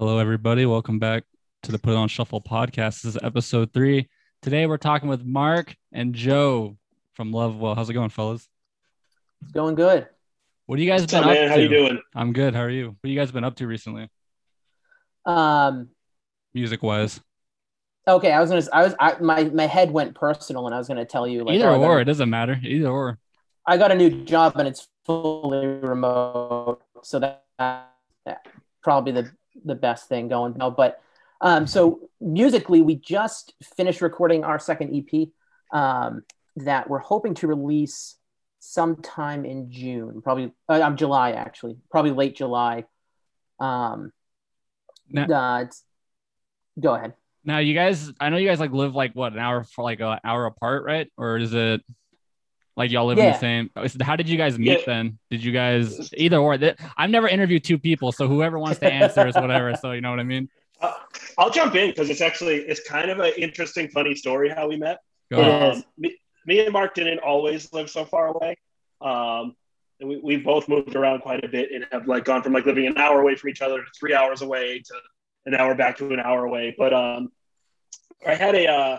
Hello, everybody. Welcome back to the Put It On Shuffle podcast. This is episode three. Today, we're talking with Mark and Joe from Lovewell. How's it going, fellas? It's going good. What have you guys What's been up, up man? to? How you doing? I'm good. How are you? What have you guys been up to recently, Um, music wise? okay, I was gonna. I was. I, my my head went personal, and I was gonna tell you like Either oh, I got or, a- it doesn't matter. Either or. I got a new job, and it's fully remote, so that, that probably the the best thing going now. But um, so musically, we just finished recording our second EP um, that we're hoping to release sometime in June, probably uh, um, July actually, probably late July. Um, Now, uh, it's, go ahead. now, you guys, I know you guys like live like what an hour for like an hour apart, right? Or is it like y'all live in the same? How did you guys meet Yeah. then? Did you guys either or? Th- I've never interviewed two people, so whoever wants to answer is whatever. So you know what I mean? Uh, I'll jump in because it's actually it's kind of an interesting, funny story how we met. Go ahead. Um, me, me and Mark didn't always live so far away. Um, and we, we've both moved around quite a bit and have like gone from like living an hour away from each other to three hours away to an hour back to an hour away. But um, I had a uh,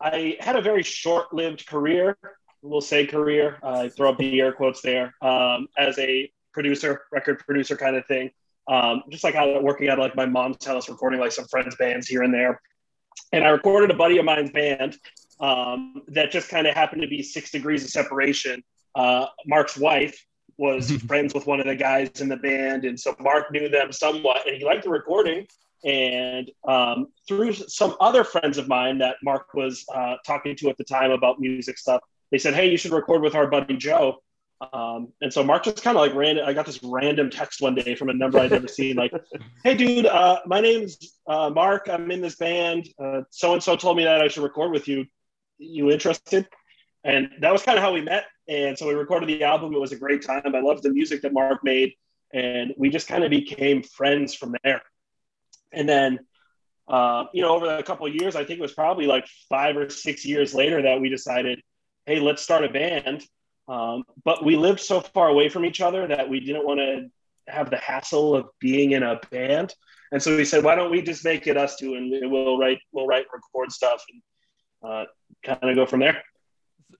I had a very short-lived career. We'll say career. I throw up the air quotes there um, as a producer, record producer kind of thing. Um, just like out working out of like my mom's house, recording like some friends' bands here and there. And I recorded a buddy of mine's band um, that just kind of happened to be six degrees of separation. Uh, Mark's wife was friends with one of the guys in the band, and so Mark knew them somewhat, and he liked the recording. And um, through some other friends of mine that Mark was uh, talking to at the time about music stuff, they said, "Hey, you should record with our buddy Joe." Um, and so Mark just kind of like ran. I got this random text one day from a number I'd never seen, like, "Hey, dude, uh, my name's uh, Mark. I'm in this band. So and so told me that I should record with you. You interested?" And that was kind of how we met. And so we recorded the album. It was a great time. I loved the music that Mark made, and we just kind of became friends from there. And then, uh, you know, over a couple of years, I think it was probably like five or six years later that we decided, hey, let's start a band. Um, but we lived so far away from each other that we didn't want to have the hassle of being in a band. And so we said, why don't we just make it us two, and we'll write, we'll write, and record stuff, and uh, kind of go from there.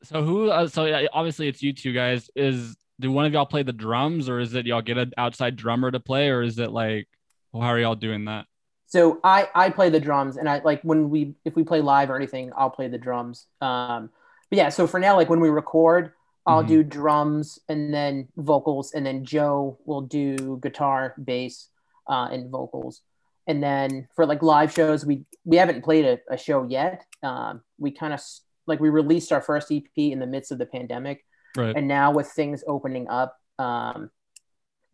So who? Uh, so obviously it's you two guys. Is do one of y'all play the drums, or is it y'all get an outside drummer to play, or is it like, well, how are y'all doing that? So I I play the drums, and I like when we if we play live or anything, I'll play the drums. Um, but yeah, so for now, like when we record, I'll Mhm. do drums and then vocals, and then Joe will do guitar, bass, uh, and vocals. And then for like live shows, we we haven't played a, a show yet. Um, we kind of like we released our first EP in the midst of the pandemic, Right. and now with things opening up, um,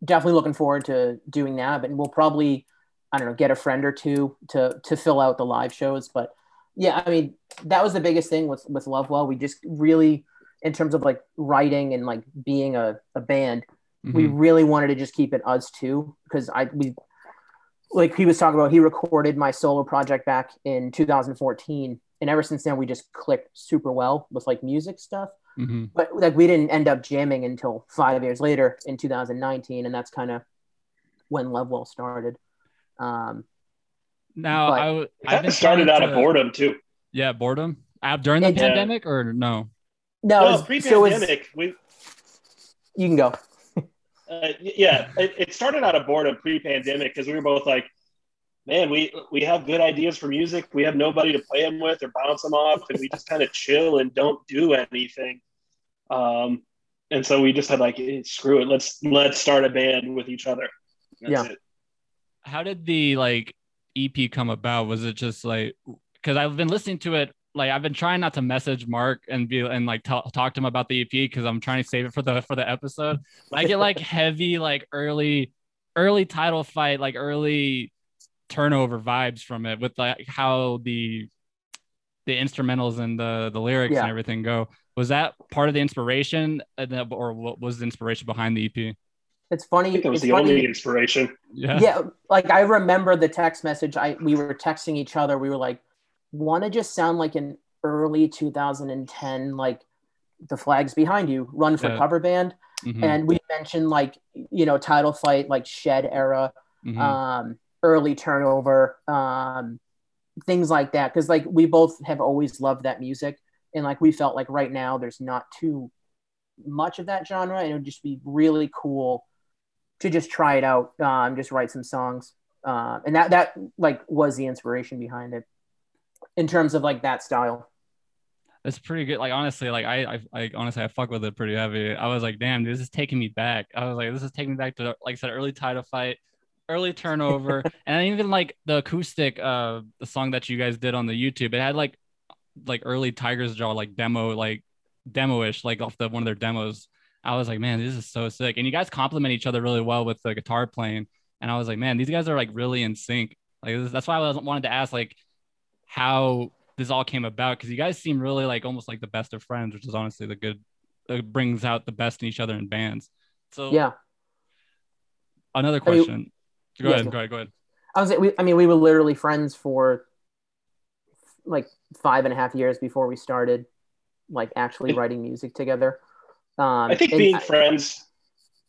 definitely looking forward to doing that. But we'll probably, I don't know, get a friend or two to to fill out the live shows. But yeah, I mean, that was the biggest thing with with Lovewell. We just really, in terms of like writing and like being a, a band, we Mhm. really wanted to just keep it us two because I we like he was talking about he recorded my solo project back in 2014 and ever since then we just clicked super well with like music stuff Mhm. but like we didn't end up jamming until five years later in 2019 and that's kind of when lovewell started um Now But- I w- It I've kind been of started out to- of boredom too. Yeah, boredom. Uh, during the It did. pandemic, or no? no, No, it was- so it was- pre-pandemic, we you can go Uh, yeah, it, it started out of boredom pre-pandemic because we were both like, man, we we have good ideas for music. We have nobody to play them with or bounce them off, and we just kind of chill and don't do anything. Um, and so we just had like, eh, screw it, let's let's start a band with each other. That's Yeah. it. How did the like EP come about? Was it just like because I've been listening to it like I've been trying not to message Mark and be and like t- talk to him about the EP because I'm trying to save it for the for the episode. But I get like heavy like early early title fight like early turnover vibes from it with like how the the instrumentals and the the lyrics Yeah. and everything go. Was that part of the inspiration, uh, and then- or what was the inspiration behind the EP? It's funny I think that was it's the funny only inspiration. Yeah. yeah like i remember the text message i we were texting each other we were like want to just sound like an early 2010 like the flags behind you run for Yeah. cover band Mhm, and we mentioned like you know title fight like shed era mhm. um early turnover, um, things like that. Because like we both have always loved that music, and like we felt like right now there's not too much of that genre, and it would just be really cool to just try it out, um, just write some songs, uh, and that that like was the inspiration behind it in terms of like that style. It's pretty good. Like honestly, like I, I, I honestly, I fuck with it pretty heavy. I was like, damn, this is taking me back. I was like, this is taking me back to like I said, early title fight, early turnover, and even like the acoustic, uh, the song that you guys did on the YouTube. It had like, like early Tigers Jaw like demo, like demo-ish, like off the one of their demos. I was like, man, this is so sick. And you guys complement each other really well with the guitar playing. And I was like, man, these guys are like really in sync. Like that's why I wanted to ask like how this all came about because you guys seem really like almost like the best of friends, which is honestly the good it brings out the best in each other in bands. So Yeah, another I mean- question. go yes, ahead, go ahead, go ahead. I was. We, I mean, we were literally friends for like five and a half years before we started like actually writing music together. Um, I think and being I- friends.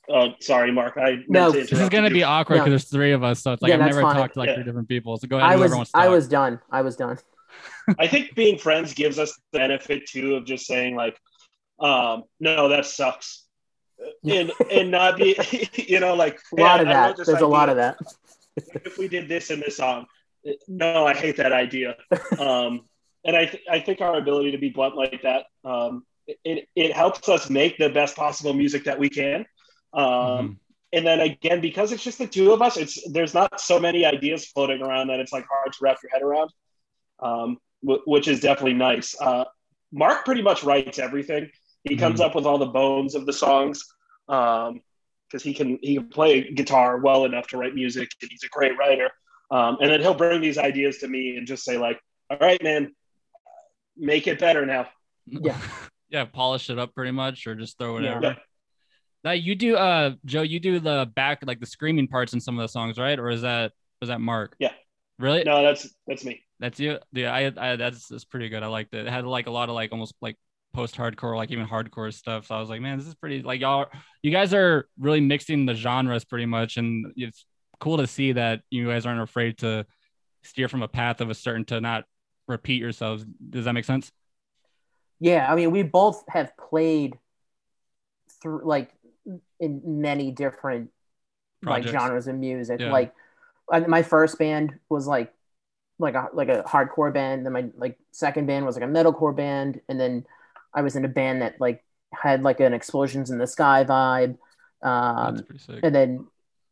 Oh, sorry, Mark. I meant No, to this This is gonna be awkward No. because there's three of us, so it's like Yeah, I've never fine. talked to like Yeah. three different people. So go ahead. I was. wants to I was done. I was done. I think being friends gives us the benefit too of just saying like, um, no, that sucks, and and not be, you know, like A lot "Hey, of I- I that. wrote this There's a lot of that. If we did this in this song, no, I hate that idea. Um, and I th- I think our ability to be blunt like that, um, it it helps us make the best possible music that we can. Um, Mhm. and then again because it's just the two of us it's there's not so many ideas floating around that it's like hard to wrap your head around um, w- which is definitely nice uh, mark pretty much writes everything he comes up with all the bones of the songs because he can he can play guitar well enough to write music and he's a great writer um, and then he'll bring these ideas to me and just say like all right man make it better now Yeah. yeah, polish it up pretty much, or just throw whatever. Yeah. Now you do, uh, Joe. You do the back, like the screaming parts in some of the songs, right? Or is that was that Mark? Yeah. Really? no that's that's me That's you. Yeah, I, I that's that's pretty good. I liked it. It had like a lot of like almost like post-hardcore, like even hardcore stuff. So I was like, man, this is pretty. Like y'all, you guys are really mixing the genres pretty much, and it's cool to see that you guys aren't afraid to steer from a path of a certain to not repeat yourselves. Does that make sense? Yeah, I mean, we both have played through like in many different like genres of music. Yeah. Like I, my first band was like like a like a hardcore band. Then my like second band was like a metalcore band, and then I was in a band that like had like an explosions in the sky vibe. Um, That's pretty sick. and then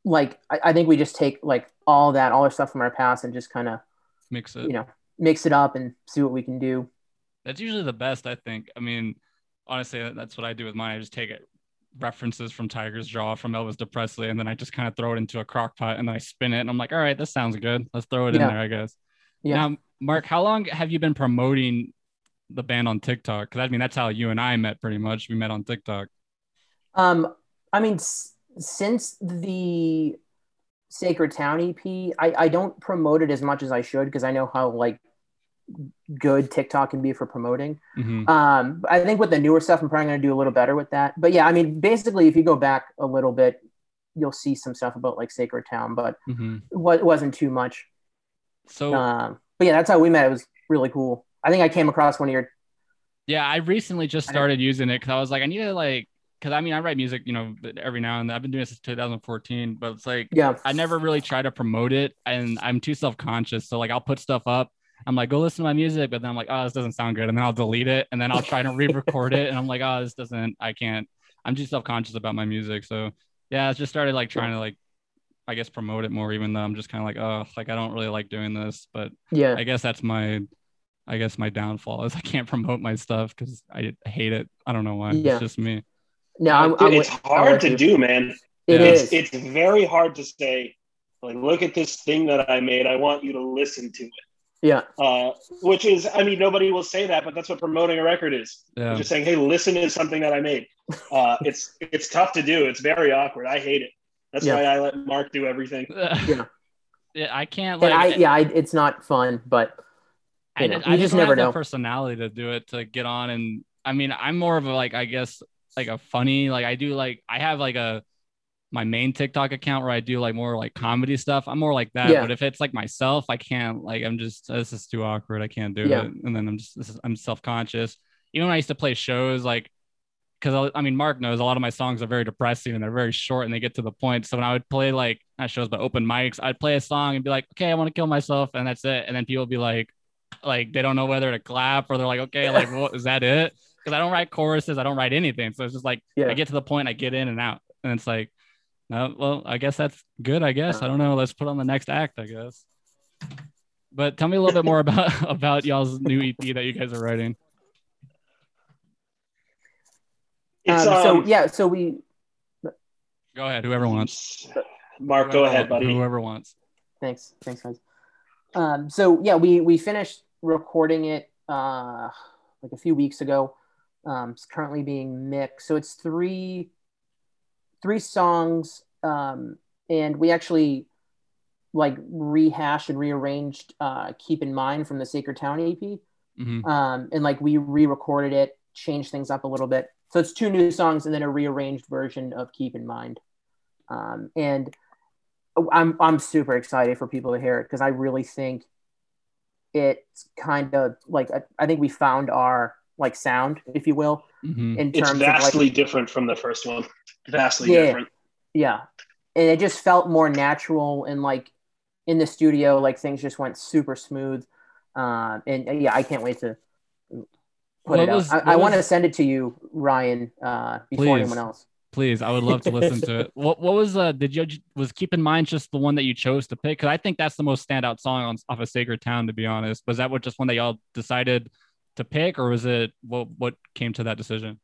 like I, I think we just take like all that all our stuff from our past and just kind of Mix it. you know mix it up and see what we can do. That's usually the best, I think. I mean, honestly, that's what I do with mine. I just take it references from Tigers Jaw, from Elvis to Presley, and then I just kind of throw it into a crock pot and then I spin it. And I'm like, all right, this sounds good. Let's throw it in there, I guess. Yeah. Now, Mark, how long have you been promoting the band on TikTok? Because I mean, that's how you and I met pretty much. We met on TikTok. Um, I mean, s- since the Sacred Town EP, I, I don't promote it as much as I should because I know how like good TikTok can be for promoting. Mhm. Um, I think with the newer stuff, I'm probably going to do a little better with that. But yeah, I mean, basically, if you go back a little bit, you'll see some stuff about like Sacred Town, but Mhm. it wasn't too much. So, Um, but yeah, that's how we met. It was really cool. I think I came across one of your yeah, I recently just started using it because I was like, I need to like, because I mean, I write music, you know, every now and then. I've been doing this since 2014, but it's like, yeah I never really try to promote it and I'm too self-conscious. So like I'll put stuff up. I'm like, go listen to my music, but then I'm like, oh, this doesn't sound good. And then I'll delete it and then I'll try to re-record it. And I'm like, oh, this doesn't, I can't. I'm just self-conscious about my music. So yeah, I just started like trying to like, I guess promote it more, even though I'm just kind of like, oh, like I don't really like doing this. But yeah I guess that's my I guess my downfall is I can't promote my stuff because I hate it. I don't know why. Yeah. It's just me. no I'm, I'm it's with- I'm hard to you. do man It Yeah. is. it's very hard to say like look at this thing that i made i want you to listen to it yeah uh, which is i mean nobody will say that but that's what promoting a record is Yeah. just saying hey listen to something that i made uh, it's it's tough to do it's very awkward i hate it that's Yeah. why i let mark do everything yeah. I can't like I yeah I, it's not fun, but I, know, did- you I just just never have know. personality to do it to get on and I mean I'm more of a like I guess like a funny like I do like I have like a my main TikTok account where I do like more like comedy stuff. I'm more like that. Yeah. But if it's like myself, I can't like I'm just this is too awkward. I can't do Yeah. it. And then I'm just this is, I'm self conscious. Even when I used to play shows, like because I mean Mark knows a lot of my songs are very depressing and they're very short and they get to the point. So when I would play like not shows but open mics, I'd play a song and be like, okay, I want to kill myself, and that's it. And then people would be like, like they don't know whether to clap or they're like, okay, like what is that it? Because I don't write choruses, I don't write anything. So it's just like Yeah. I get to the point, I get in and out, and it's like, no, well, I guess that's good. I guess I don't know. Let's put on the next act. I guess. But tell me a little bit more about about y'all's new EP that you guys are writing. It's, um, so um, yeah, so we Go ahead, whoever wants. Mark, go ahead, buddy. Whoever wants. thanks, thanks guys. Um, so yeah, we we finished recording it uh, like a few weeks ago. Um, it's currently being mixed, so it's three three songs, um, and we actually like rehashed and rearranged uh, "Keep in Mind" from the Sacred Town EP. Mhm. um, and like we re-recorded it, changed things up a little bit. So it's two new songs and then a rearranged version of Keep in Mind. Um, and I'm I'm super excited for people to hear it because I really think it's kind of like I, I think we found our like sound, if you will, Mhm. in It's terms of like vastly different from the first one. Vastly Yeah. different. yeah, and it just felt more natural and like in the studio, like things just went super smooth. Um, and uh, yeah, I can't wait to put What it out. was- I, what I want to send it to you, Ryan, uh, before Please. anyone else. Please, I would love to listen to it. What what was uh did you was keep in mind just the one that you chose to pick? Because I think that's the most standout song on off of Sacred Town, to be honest. Was that what just one that y'all decided to pick, or was it what what came to that decision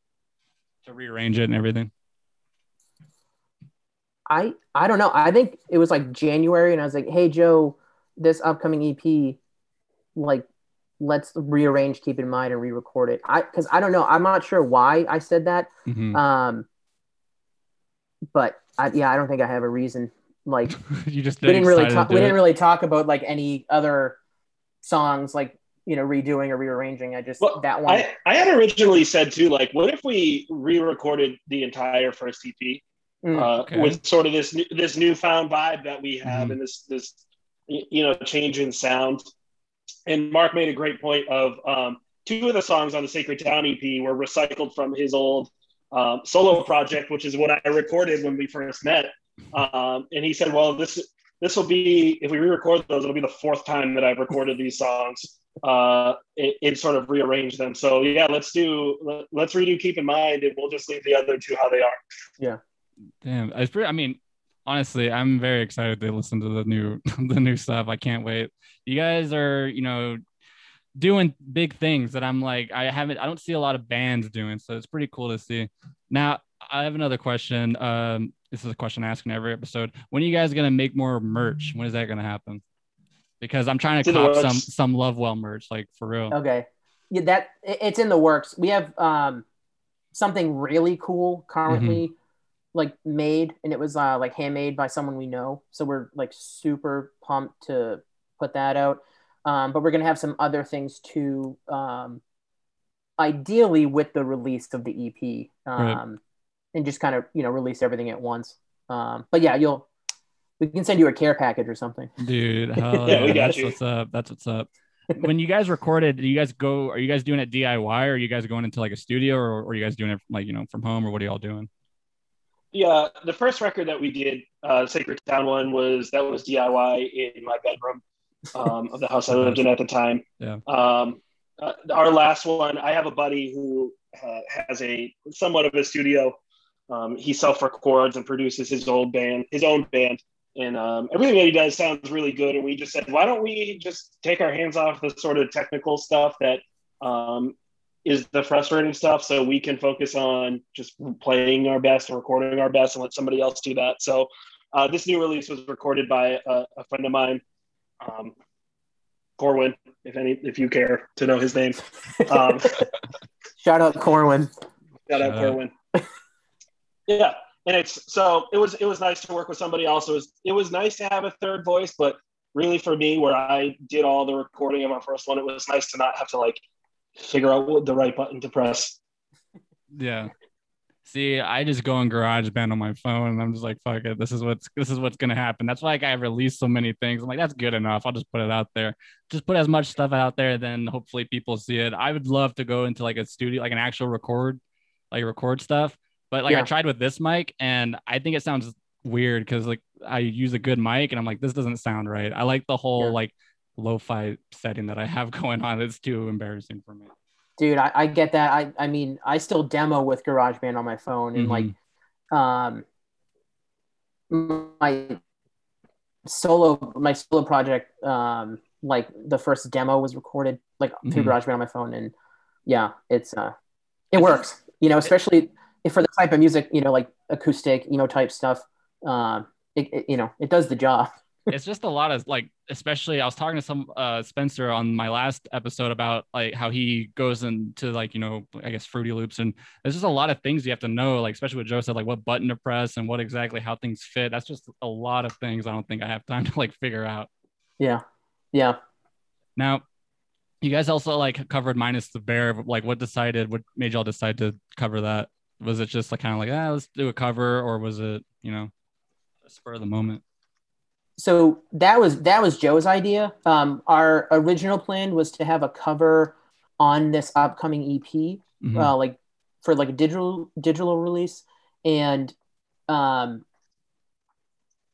to rearrange it and everything? I I don't know. I think it was like January, and I was like, "Hey Joe, this upcoming EP, like, let's rearrange, keep in mind, and re-record it." I because I don't know. I'm not sure why I said that. Mhm. Um, but I, yeah, I don't think I have a reason. Like, you just we didn't really talk. We didn't really talk about like any other songs, like you know, redoing or rearranging. I just Well, that one. I, I had originally said too, like, what if we re-recorded the entire first EP Mm. uh, Okay. with sort of this new- this newfound vibe that we have Mhm. and this this you know change in sound. And Mark made a great point of um, two of the songs on the Sacred Town EP were recycled from his old um, solo project, which is what I recorded when we first met. Um, and he said, "Well, this this will be if we re-record those, it'll be the fourth time that I've recorded these songs." Uh and, and sort of rearrange them so yeah let's do let- let's redo keep in mind and we'll just leave the other two how they are Yeah. Damn, it's pretty. I mean, honestly, I'm very excited to listen to the new the new stuff. I can't wait. You guys are, you know, doing big things that I'm like I haven't. I don't see a lot of bands doing, so it's pretty cool to see. Now, I have another question. Um, this is a question I ask in every episode. When are you guys gonna make more merch? When is that gonna happen? Because I'm trying to in cop some works. some Lovewell merch, like for real. Okay. Yeah, that it's in the works. We have um something really cool currently like made and it was uh like handmade by someone we know. So we're like super pumped to put that out. Um but we're going to have some other things too um ideally with the release of the EP. Um Right. and just kind of, you know, release everything at once. Um but yeah, you'll we can send you a care package or something. Dude, hell Yeah, yeah, we got that's you. what's up. That's what's up. when you guys recorded, do you guys go? Are you guys doing it DIY, or are you guys going into like a studio, or, or are you guys doing it like you know from home, or what are y'all doing? yeah the first record that we did uh sacred town one was that was diy in my bedroom um of the house i lived in at the time Yeah. um uh, our last one i have a buddy who uh, has a somewhat of a studio um he self-records and produces his old band his own band and um, everything that he does sounds really good and we just said why don't we just take our hands off the sort of technical stuff that um, is the frustrating stuff so we can focus on just playing our best and recording our best and let somebody else do that so uh, this new release was recorded by a, a friend of mine um, corwin if any if you care to know his name um, Shout out Corwin. Shout out Shout out. Corwin. yeah, and it's so it was it was nice to work with somebody else. It was it was nice to have a third voice, but really for me, where I did all the recording of our first one, it was nice to not have to like figure out what the right button to press. Yeah. See, I just go in GarageBand on my phone and I'm just like, fuck it. This is what's this is what's gonna happen. That's why like, I release so many things. I'm like, that's good enough. I'll just put it out there. Just put as much stuff out there, then hopefully people see it. I would love to go into like a studio, like an actual record, like record stuff. But like Yeah. I tried with this mic and I think it sounds weird because like I use a good mic and I'm like, this doesn't sound right. I like the whole Yeah. like lo-fi setting that I have going on. It's too embarrassing for me. dude I, I get that i i mean i still demo with garageband on my phone and like um my solo my solo project um like the first demo was recorded like through Mhm. garageband on my phone and yeah it's uh it works you know especially for the type of music you know like acoustic emo type stuff um it, it you know it does the job. It's just a lot of like especially i was talking to some uh spencer on my last episode about like how he goes into like you know i guess fruity loops and there's just a lot of things you have to know like especially what joe said like what button to press and what exactly how things fit. That's just a lot of things i don't think i have time to like figure out. Yeah. Yeah. Now you guys also like covered minus the bear. Like what decided what made y'all decide to cover that was it just like kind of like ah let's do a cover or was it you know a spur of the moment so that was that was Joe's idea. Um, our original plan was to have a cover on this upcoming EP, Mhm. uh, like for like a digital digital release, and um,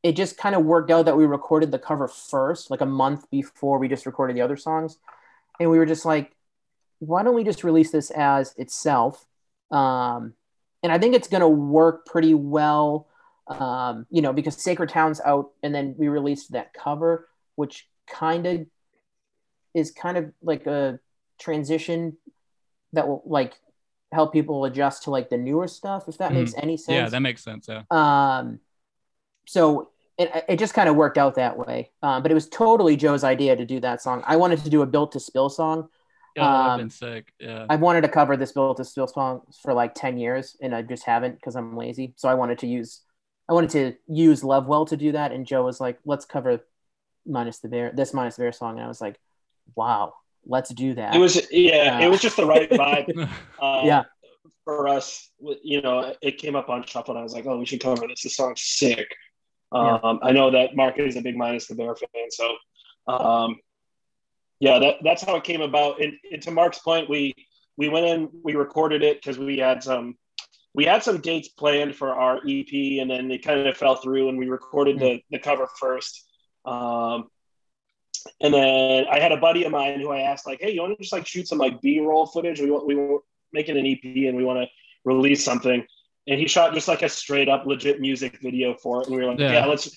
it just kind of worked out that we recorded the cover first, like a month before we just recorded the other songs, and we were just like, why don't we just release this as itself? Um, and I think it's going to work pretty well um, you know, because Sacred Town's out, and then we released that cover, which kind of is kind of like a transition that will like help people adjust to like the newer stuff, if that Mhm. makes any sense. yeah that makes sense yeah Um, so it, it just kind of worked out that way. Um, but it was totally Joe's idea to do that song. I wanted to do a built to spill song. Yeah Um, been sick yeah I've wanted to cover this built to spill song for like 10 years and I just haven't because I'm lazy. So I wanted to use I wanted to use Lovewell to do that. And Joe was like, let's cover minus the bear this minus the bear song. And I was like, wow, let's do that. It was yeah, Uh, it was just the right vibe. Uh, Yeah. For us, you know, it came up on shuffle, and I was like, "Oh, we should cover this. This song's sick." Um, I know that Mark is a big minus the bear fan, so um, yeah, that, that's how it came about. And, and to Mark's point, we we went in, we recorded it because we had some we had some dates planned for our EP, and then they kind of fell through, and we recorded the the cover first. Um, and then I had a buddy of mine who I asked, like, "Hey, you want to just like shoot some like B-roll footage? We want we were making an EP and we want to release something." And he shot just like a straight up legit music video for it, and we were like, Yeah. "Yeah, let's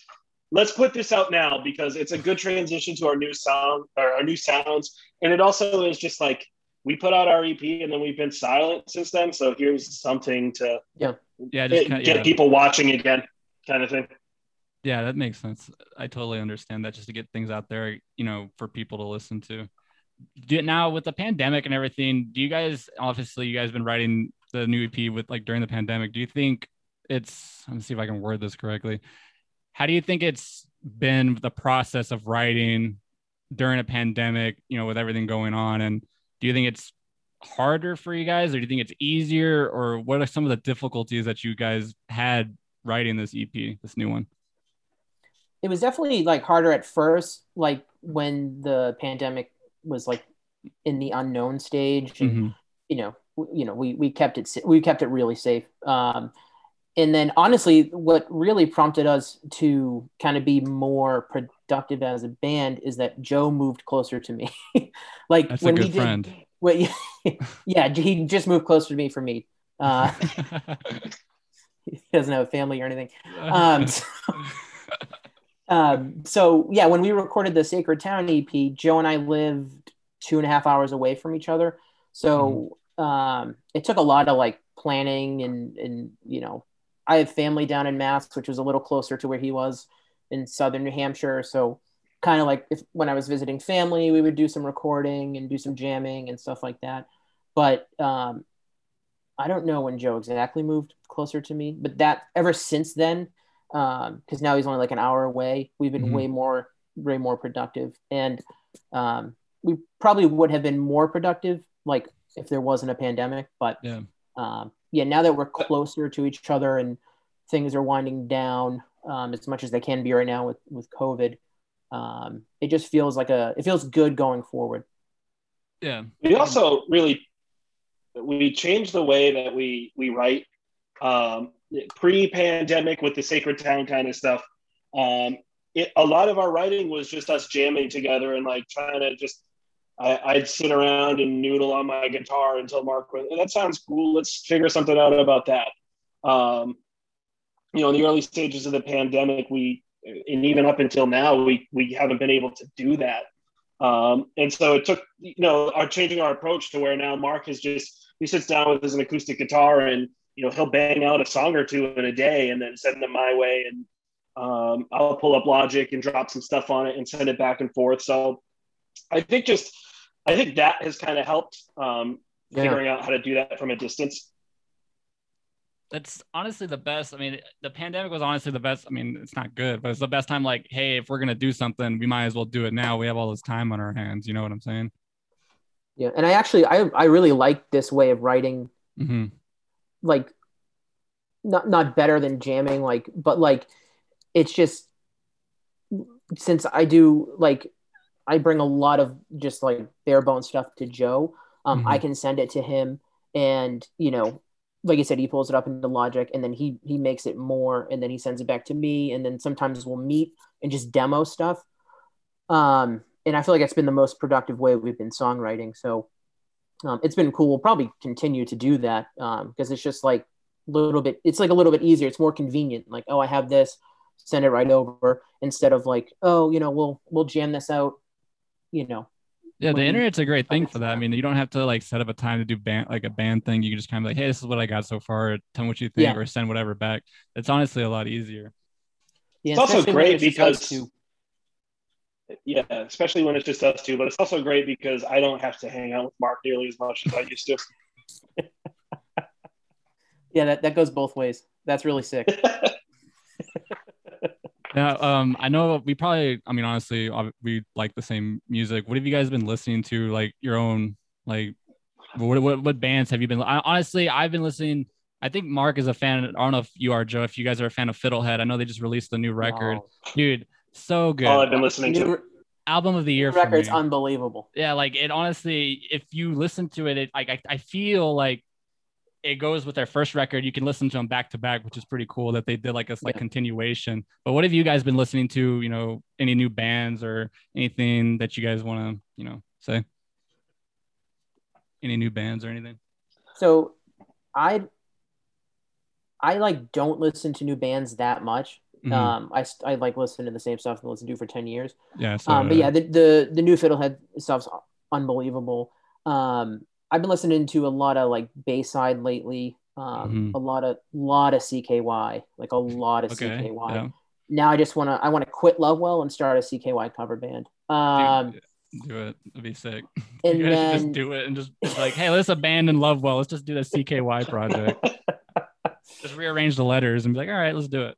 let's put this out now because it's a good transition to our new sound or our new sounds, and it also is just like." We put out our EP and then we've been silent since then. So here's something to yeah get, just kind get yeah. people watching again, kind of thing. Yeah, that makes sense. I totally understand that just to get things out there, you know, for people to listen to. Do it now with the pandemic and everything, do you guys obviously you guys been writing the new EP with like during the pandemic. Do you think it's let me see if I can word this correctly. How do you think it's been the process of writing during a pandemic, you know, with everything going on? And do you think it's harder for you guys or do you think it's easier or what are some of the difficulties that you guys had writing this EP, this new one? it was definitely like harder at first, like when the pandemic was like in the unknown stage and Mhm. you know, you know, we we kept it we kept it really safe. Um, and then honestly, what really prompted us to kind of be more productive as a band is that Joe moved closer to me. like That's a when good we did, friend. well, yeah, he just moved closer to me for me. Uh, he doesn't have a family or anything. Um, so, um, so yeah, when we recorded the Sacred Town EP, Joe and I lived two and a half hours away from each other. So um, it took a lot of like planning and and you know, I have family down in Mass, which was a little closer to where he was in southern New Hampshire. So kind of like if when I was visiting family, we would do some recording and do some jamming and stuff like that. But um, I don't know when Joe exactly moved closer to me, but that ever since then, because now he's only like an hour away, we've been Mhm. way more, way more productive, and um, we probably would have been more productive like if there wasn't a pandemic. But Yeah. um, yeah, now that we're closer to each other and things are winding down um, as much as they can be right now with with COVID, um, it just feels like a it feels good going forward. Yeah. We also really we changed the way that we we write um, pre-pandemic with the sacred town kind of stuff. Um, it, a lot of our writing was just us jamming together and like trying to just I, would sit around and noodle on my guitar until Mark went, that sounds cool. Let's figure something out about that. Um, you know, in the early stages of the pandemic, we, and even up until now, we, we haven't been able to do that. Um, and so it took, you know, our changing our approach to where now Mark is just, he sits down with his acoustic guitar and, you know, he'll bang out a song or two in a day and then send them my way. And um, I'll pull up Logic and drop some stuff on it and send it back and forth. So I think just I think that has kind of helped um, yeah. figuring out how to do that from a distance. That's honestly the best. I mean, the pandemic was honestly the best. I mean, it's not good, but it's the best time. Like, hey, if we're gonna do something, we might as well do it now. We have all this time on our hands. You know what I'm saying? Yeah, and I actually, I, I really like this way of writing. Mm-hmm. Like, not not better than jamming, like, but like, it's just since I do like I bring a lot of just like bare bone stuff to Joe. Um, mm-hmm. I can send it to him, and you know, like I said, he pulls it up into Logic, and then he he makes it more, and then he sends it back to me, and then sometimes we'll meet and just demo stuff. Um, and I feel like it's been the most productive way we've been songwriting. So um, it's been cool. We'll probably continue to do that because um, it's just like a little bit. It's like a little bit easier. It's more convenient. Like, oh, I have this, send it right over instead of like, oh, you know, we'll we'll jam this out you know yeah the internet's a great thing for that. I mean you don't have to like set up a time to do band like a band thing. You can just kind of like hey this is what i got so far. Tell me what you think yeah. or send whatever back. It's honestly a lot easier. Yeah, it's also great because yeah especially when it's just us two but it's also great because i don't have to hang out with mark nearly as much as i used to. Yeah that, that goes both ways. That's really sick Yeah, um, I know we probably. I mean, honestly, we like the same music. What have you guys been listening to? Like your own, like, what what, what bands have you been? I, honestly, I've been listening. I think Mark is a fan. I don't know if you are, Joe. If you guys are a fan of Fiddlehead, I know they just released the new record, wow. dude. So good. All I've been listening to. Album of the year. Record's unbelievable. Yeah, like it. Honestly, if you listen to it, it like I, I feel like it goes with their first record. You can listen to them back to back, which is pretty cool that they did like a like yeah. continuation. But what have you guys been listening to? You know, any new bands or anything that you guys want to, you know, say? Any new bands or anything? So, I I like don't listen to new bands that much. Mm-hmm. Um, I I like listen to the same stuff I've listened to for ten years. Yeah. So, um, but yeah, the, the the new Fiddlehead stuff's unbelievable. Um, I've been listening to a lot of like Bayside lately. Um, mm-hmm. a lot of lot of CKY, like a lot of okay, CKY. Yeah. Now I just want to I want to quit Lovewell and start a CKY cover band. Um, do, do it. It'd be sick. And you guys then, just do it and just like, hey, let's abandon Lovewell. Let's just do the CKY project. just rearrange the letters and be like, all right, let's do it.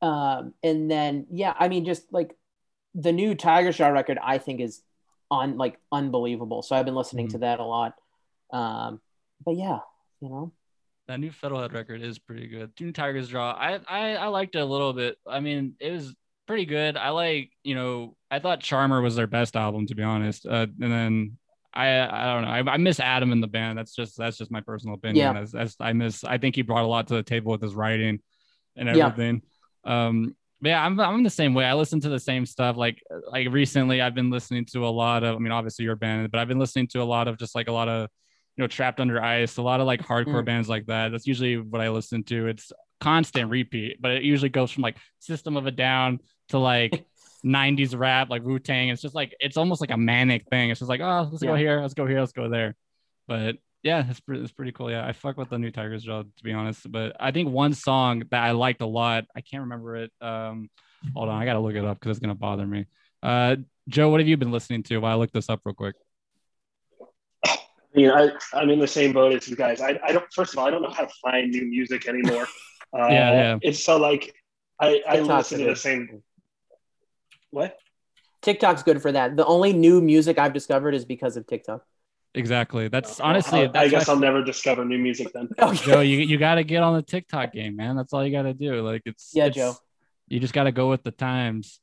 Um, and then yeah, I mean, just like the new Tigers Jaw record, I think is on like unbelievable. So I've been listening mm-hmm. to that a lot. Um, but yeah, you know, that new Fiddlehead record is pretty good. New Tigers Jaw, I, I I liked it a little bit. I mean, it was pretty good. I like, you know, I thought Charmer was their best album to be honest. Uh, and then I I don't know. I, I, miss Adam in the band. That's just that's just my personal opinion. Yeah. As, as I miss. I think he brought a lot to the table with his writing and everything. Yeah. Um, yeah, I'm I'm the same way. I listen to the same stuff. Like like recently, I've been listening to a lot of. I mean, obviously you're band, but I've been listening to a lot of just like a lot of you know trapped under ice, a lot of like hardcore mm. bands like that. That's usually what I listen to. It's constant repeat, but it usually goes from like System of a Down to like 90s rap, like Wu Tang. It's just like it's almost like a manic thing. It's just like oh, let's yeah. go here, let's go here, let's go there. But yeah, it's pretty, it's pretty cool. Yeah, I fuck with the new Tigers Jaw to be honest. But I think one song that I liked a lot, I can't remember it. Um, hold on, I gotta look it up because it's gonna bother me. Uh, Joe, what have you been listening to? While I look this up real quick. You know, I, I'm in the same boat as you guys. I, I don't. First of all, I don't know how to find new music anymore. Uh, yeah, yeah. It's so like I, I listen to the same. What? TikTok's good for that. The only new music I've discovered is because of TikTok. exactly. That's Uh, honestly. I, that's I guess I'll never discover new music then. Joe, you, you got to get on the TikTok game, man. That's all you got to do. Like it's Yeah, it's- Joe. You just got to go with the times.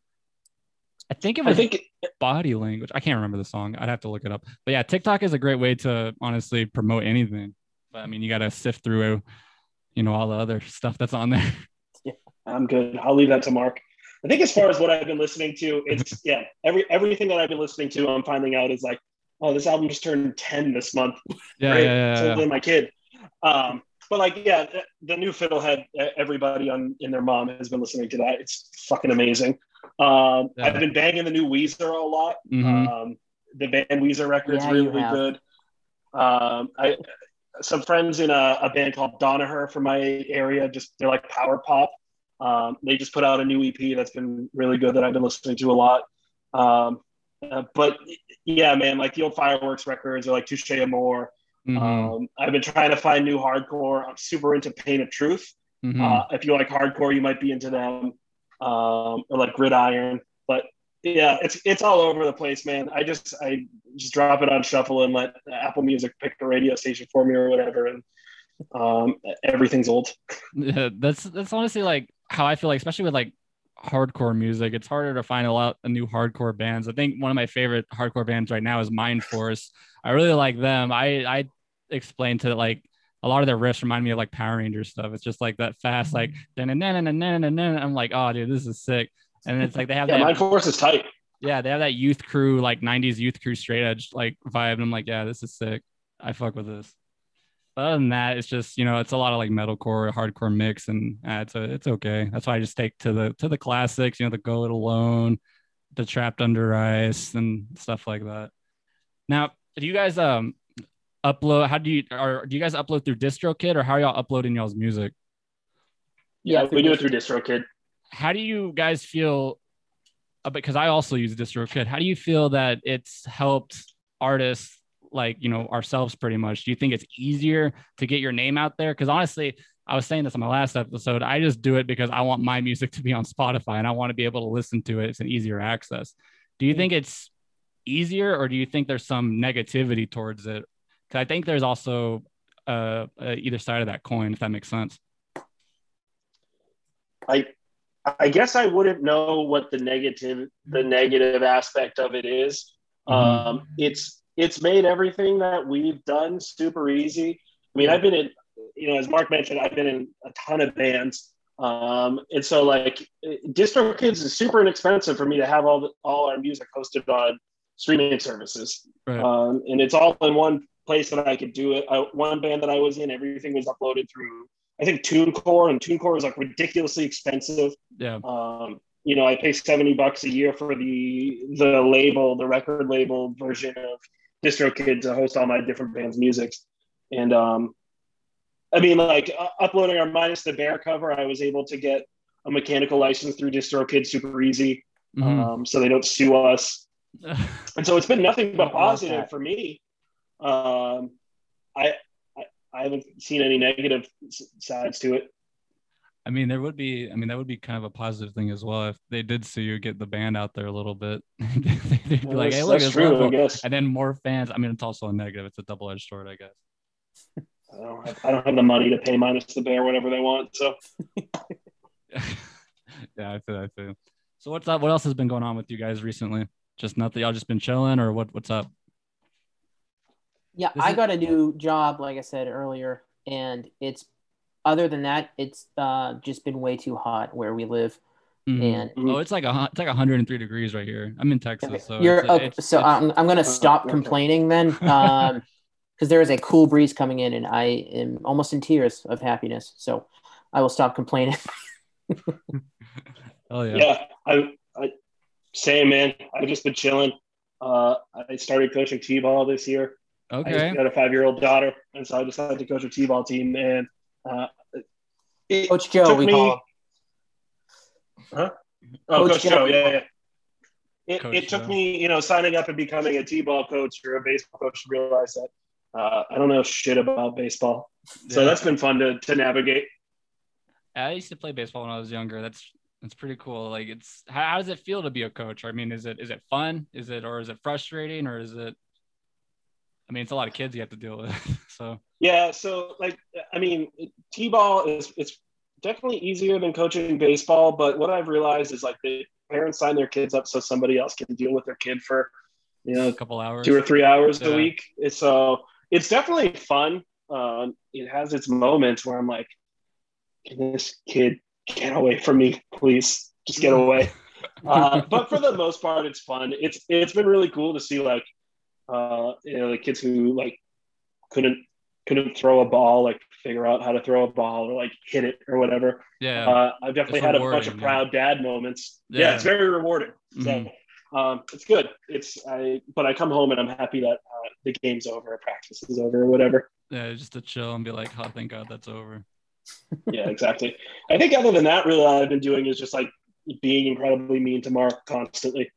I think it I was think body language. I can't remember the song. I'd have to look it up. But yeah, TikTok is a great way to honestly promote anything. But I mean, you got to sift through, you know, all the other stuff that's on there. Yeah, I'm good. I'll leave that to Mark. I think as far as what I've been listening to, it's yeah, every everything that I've been listening to, I'm finding out is like, oh, this album just turned 10 this month. Yeah, Great. yeah, yeah, yeah. my kid. Um, but like, yeah, the, the new Fiddlehead, everybody on in their mom has been listening to that. It's fucking amazing. Um, Yeah. I've been banging the new Weezer a lot. Mhm. Um, the band Weezer record's Yeah, really good. Um, I some friends in a, a band called Donaher from my area. Just they're like power pop. Um, they just put out a new EP that's been really good that I've been listening to a lot. Um, uh, but yeah, man, like the old Fireworks records or like Touche Amore. Mhm. Um, I've been trying to find new hardcore. I'm super into Pain of Truth. Mhm. Uh, if you like hardcore, you might be into them, um, or like Gridiron. But yeah, it's it's all over the place, man. I just I just drop it on shuffle and let Apple Music pick the radio station for me or whatever, and um, everything's old. That's that's honestly like how I feel like, especially with like hardcore music. It's harder to find a lot of new hardcore bands. I think one of my favorite hardcore bands right now is Mind Force. I really like them. I I explained to like a lot of their riffs remind me of like Power Rangers stuff. It's just like that fast, like then and then and then and then. I'm like, oh dude, this is sick. And it's like they have Yeah, that Mind Force is tight. yeah, they have that youth crew, like 90s youth crew straight edge like vibe. And I'm like, yeah, this is sick. I fuck with this. But other than that, it's just, you know, it's a lot of like metalcore, hardcore mix, and uh, it's a, it's okay. That's why I just take to the to the classics, you know, the Go It Alone, the Trapped Under Ice, and stuff like that. Now, do you guys um upload? How do you or do you guys upload through DistroKid or how are y'all uploading y'all's music? Yeah, Yeah, we do it through through DistroKid. how do you guys feel uh, because i also use distrokid how do you feel that it's helped artists like you know ourselves pretty much do you think it's easier to get your name out there because honestly i was saying this on my last episode i just do it because i want my music to be on spotify and i want to be able to listen to it it's an easier access do you think it's easier or do you think there's some negativity towards it because i think there's also uh, uh either side of that coin if that makes sense I I guess I wouldn't know what the negative the negative aspect of it is. Mhm. Um, it's it's made everything that we've done super easy. I mean, I've been in, you know, as Mark mentioned, I've been in a ton of bands, um, and so like DistroKids is super inexpensive for me to have all the, all our music hosted on streaming services, Right. um, and it's all in one place that I could do it. I, one band that I was in, everything was uploaded through I think TuneCore, and TuneCore is like ridiculously expensive. yeah Um, you know, I pay seventy bucks a year for the the label, the record label version of DistroKid to host all my different bands' musics. And um, I mean, like uh, uploading our minus the bear cover, I was able to get a mechanical license through DistroKid super easy, Mhm. um, so they don't sue us. And so it's been nothing but positive for me. Um, I, I I haven't seen any negative sides to it. I mean, there would be. I mean, that would be kind of a positive thing as well if they did see you get the band out there a little bit. They'd be Well, like, that's, "Hey, look, it's true, I guess. And then more fans. I mean, it's also a negative. It's a double-edged sword, I guess. I don't, have, I don't have the money to pay minus the bear whatever they want. So yeah, I feel. I feel. So what's up? What else has been going on with you guys recently? Just nothing. Y'all just been chilling, or what? What's up? Yeah, This I is- got a new job, like I said earlier, and it's other than that, it's uh, just been way too hot where we live. Mhm. And oh, it's like a it's like 103 degrees right here. I'm in Texas, so you're it's, okay, it's- so it's- I'm, I'm gonna stop complaining then, um, because there is a cool breeze coming in, and I am almost in tears of happiness. So I will stop complaining. oh yeah. yeah, I, I same man. I've just been chilling. Uh, I started coaching t-ball this year. I Okay. got a five-year-old daughter, and so I decided to coach a t-ball team. And uh, it Coach Joe, took we me- call. him. Oh, Coach Coach, Joe. Joe, yeah, yeah. It, Coach it took Joe. me, you know, signing up and becoming a t-ball coach or a baseball coach to realize that uh, I don't know shit about baseball. So that's been fun to, to navigate. I used to play baseball when I was younger. That's that's pretty cool. Like it's how, how does it feel to be a coach? I mean, is it is it fun? Is it or is it frustrating or is it I mean, it's a lot of kids you have to deal with. So Yeah, so like I mean, t-ball is it's definitely easier than coaching baseball, but what I've realized is like the parents sign their kids up so somebody else can deal with their kid for you know a couple hours. two or three hours Yeah. a week. So it's definitely fun. Um, it has its moments where I'm like, can this kid get away from me, please? Just get away. uh, but for the most part, it's fun. It's it's been really cool to see like uh, you know the kids who like couldn't couldn't throw a ball like figure out how to throw a ball or like hit it or whatever. yeah. Uh, I've definitely had a bunch of proud dad moments. Yeah, Yeah. it's very rewarding. So um, it's good. It's I, but I come home and I'm happy that uh, the game's over, practice is over, or whatever. yeah, just to chill and be like, oh, thank God that's over. Yeah, exactly. I think other than that, really, all I've been doing is just like being incredibly mean to Mark constantly.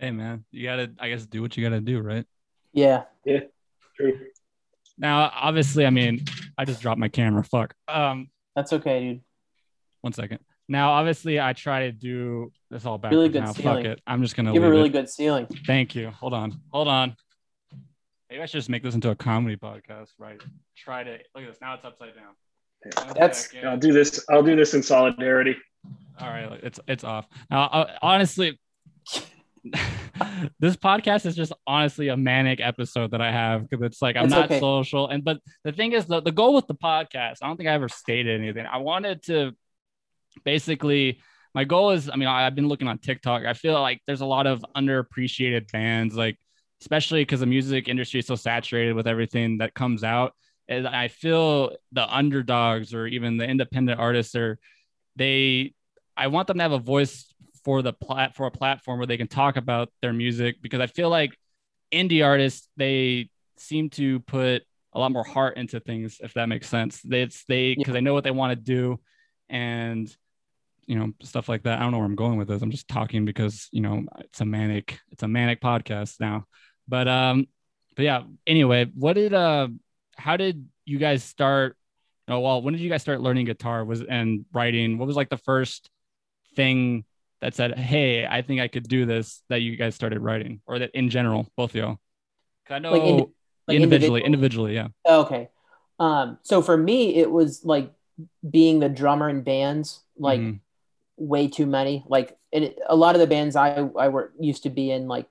Hey, man, you gotta, I guess, do what you gotta do, right? Yeah. Yeah. True. Now, obviously, I mean, I just dropped my camera. Fuck. Um, That's okay, dude. one second. Now, obviously, I try to do this all back Really good now. Fuck it. I'm just gonna You have a really it. good ceiling. Thank you. Hold on. Hold on. Maybe I should just make this into a comedy podcast, right? Try to look at this. Now it's upside down. One That's- second. I'll do this. I'll do this in solidarity. All right, it's it's off now. Uh, honestly, this podcast is just honestly a manic episode that I have because it's like I'm It's not okay. social, and but the thing is, the the goal with the podcast, I don't think I ever stated anything. I wanted to basically. My goal is, I mean, I- I've been looking on TikTok. I feel like there's a lot of underappreciated bands, like especially because the music industry is so saturated with everything that comes out. And I feel the underdogs or even the independent artists are they I want them to have a voice for the plat for a platform where they can talk about their music because I feel like indie artists they seem to put a lot more heart into things if that makes sense. They, it's they because they know what they want to do and you know stuff like that. I don't know where I'm going with this. I'm just talking because you know it's a manic it's a manic podcast now. But um but yeah, anyway, what did uh how did you guys start Oh well, when did you guys start learning guitar? Was and writing? What was like the first thing that said, "Hey, I think I could do this"? That you guys started writing, or that in general, both of y'all? 'Cause I know Like, indi- like individually, individual? individually, yeah. Okay. Um, so for me, it was like being the drummer in bands, like Mhm. way too many. Like it, a lot of the bands I I were used to be in, like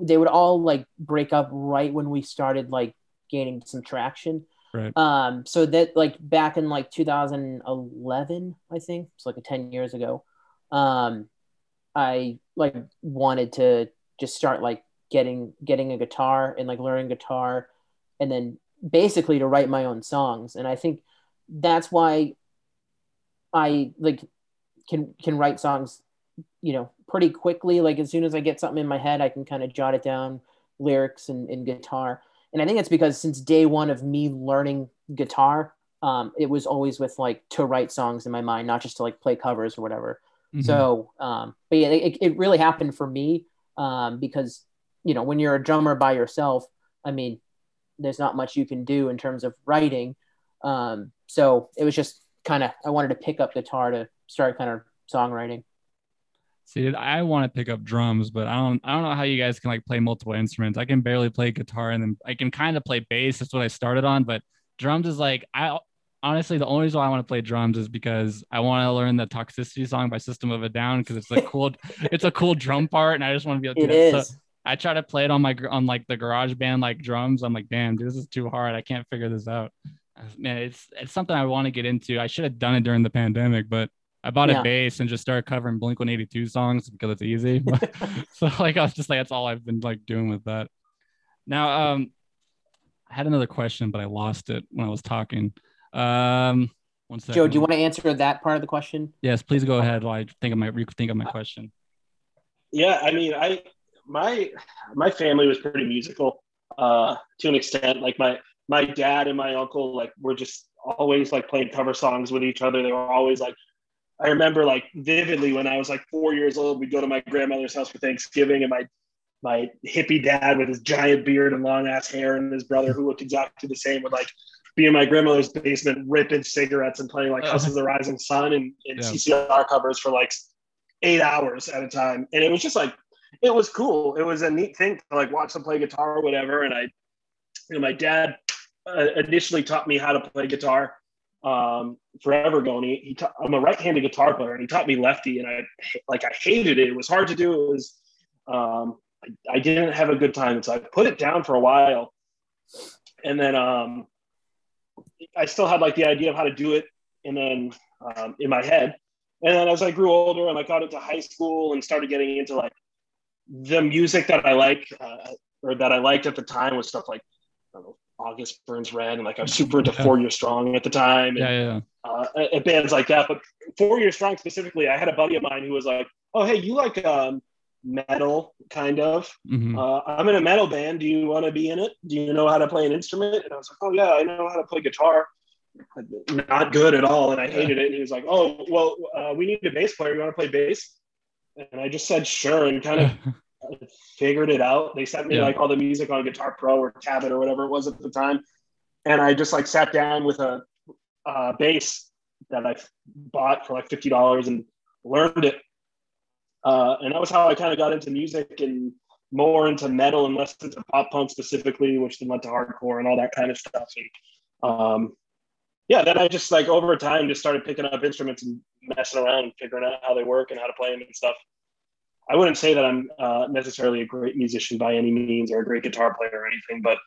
they would all like break up right when we started like gaining some traction. Right. Um, so that like back in like 2011, I think it's like a 10 years ago. Um, I like wanted to just start like getting getting a guitar and like learning guitar and then basically to write my own songs. And i think that's why i like can can write songs you know pretty quickly. Like as soon as i get something in my head i can kind of jot it down lyrics and, and guitar. And i think it's because since day one of me learning guitar um, it was always with like to write songs in my mind not just to like play covers or whatever Mhm. so, um, but yeah, it, it really happened for me um, because, you know, when you're a drummer by yourself, I mean, there's not much you can do in terms of writing. Um, so it was just kind of, I wanted to pick up guitar to start kind of songwriting. See, I want to pick up drums, but I don't. I don't know how you guys can like play multiple instruments. I can barely play guitar, and then I can kind of play bass. That's what I started on, but drums is like I honestly the only reason why I want to play drums is because I want to learn the Toxicity song by System of a Down because it's a cool, it's a cool drum part, and I just want to be able to. It do that. is. So I try to play it on my on like the GarageBand like drums. I'm like, damn, dude, this is too hard. I can't figure this out. Uh, Man, it's it's something I want to get into. I should have done it during the pandemic, but I bought Yeah. a bass and just started covering Blink 182 songs because it's easy. so like I was just like, that's all I've been like doing with that. Now, um, I had another question, but I lost it when I was talking. Um, one second. Joe, do you want to answer that part of the question? Yes, please go ahead while I think of my think of my question. Yeah, I mean, I my my family was pretty musical uh, to an extent. Like my my dad and my uncle like were just always like playing cover songs with each other. They were always like, I remember like vividly when I was like four years old, we'd go to my grandmother's house for Thanksgiving, and my my hippie dad with his giant beard and long ass hair, and his brother who looked exactly the same would like be in my grandmother's basement ripping cigarettes and playing like House of the Rising Sun and, and Yeah. CCR covers for like eight hours at a time. And it was just like it was cool. It was a neat thing to like watch them play guitar or whatever. And I, you know, my dad uh, initially taught me how to play guitar um, forever ago. And he, he ta- I'm a right-handed guitar player, and he taught me lefty, and I like I hated it. It was hard to do. It was um, I, I didn't have a good time, so I put it down for a while, and then um, I still had like the idea of how to do it, and then um, in my head. And then as I grew older and I got into high school and started getting into like the music that I like uh, or that I liked at the time was stuff like know, August Burns Red and like I was super into Four Year Strong at the time. And, yeah, yeah. Uh, bands like that. But Four Year Strong specifically, I had a buddy of mine who was like, "Oh, hey, you like um, metal, kind of? Mhm. Uh, I'm in a metal band. Do you want to be in it? Do you know how to play an instrument?" And I was like, "Oh yeah, I know how to play guitar." Not good at all, and I hated it. And he was like, "Oh, well, uh, we need a bass player. You want to play bass?" And I just said, "Sure," and kind of figured it out. They sent me Yeah. like all the music on Guitar Pro or Tablet or whatever it was at the time, and I just like sat down with a, a bass that I bought for like fifty dollars and learned it. Uh, and that was how I kind of got into music and more into metal and less into pop punk specifically, which then led to hardcore and all that kind of stuff. And um, yeah, then I just like over time just started picking up instruments and messing around and figuring out how they work and how to play them and stuff. I wouldn't say that I'm uh, necessarily a great musician by any means or a great guitar player or anything, but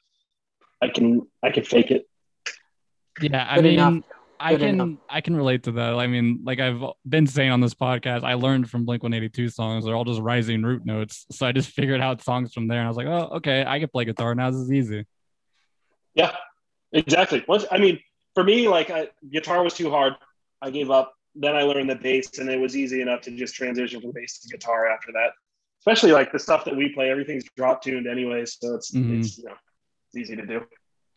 I can I can fake it. Yeah, I Good mean, enough. I can enough. I can relate to that. I mean, like I've been saying on this podcast, I learned from Blink 182 songs. They're all just rising root notes. So I just figured out songs from there, and I was like, oh, okay, I can play guitar now. This is easy. Yeah, exactly. Once I mean, for me, like I, guitar was too hard. I gave up. Then I learned the bass, and it was easy enough to just transition from bass to guitar after that. Especially like the stuff that we play, everything's drop tuned anyway, so it's Mhm. it's you know it's easy to do.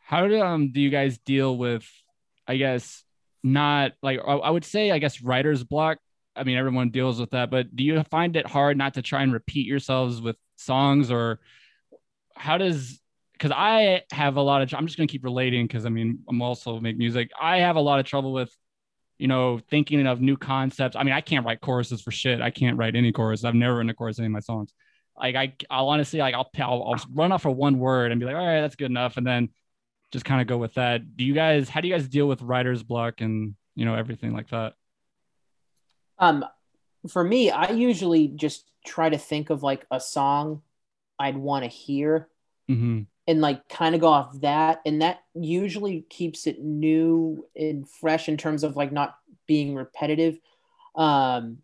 How do um do you guys deal with, I guess, not like I would say, I guess, writer's block. I mean, everyone deals with that, but do you find it hard not to try and repeat yourselves with songs, or how does? Because I have a lot of. I'm just gonna keep relating because I mean, I'm also make music. I have a lot of trouble with, you know, thinking of new concepts. I mean, I can't write choruses for shit. I can't write any chorus. I've never written a chorus in any of my songs. Like I, I'll honestly like I'll, I'll I'll ah. run off for one word and be like, all right, that's good enough, and then just kind of go with that. Do you guys, how do you guys deal with writer's block and you know everything like that? Um, for me, I usually just try to think of like a song I'd want to hear hmm and like kind of go off that, and that usually keeps it new and fresh in terms of like not being repetitive. Um,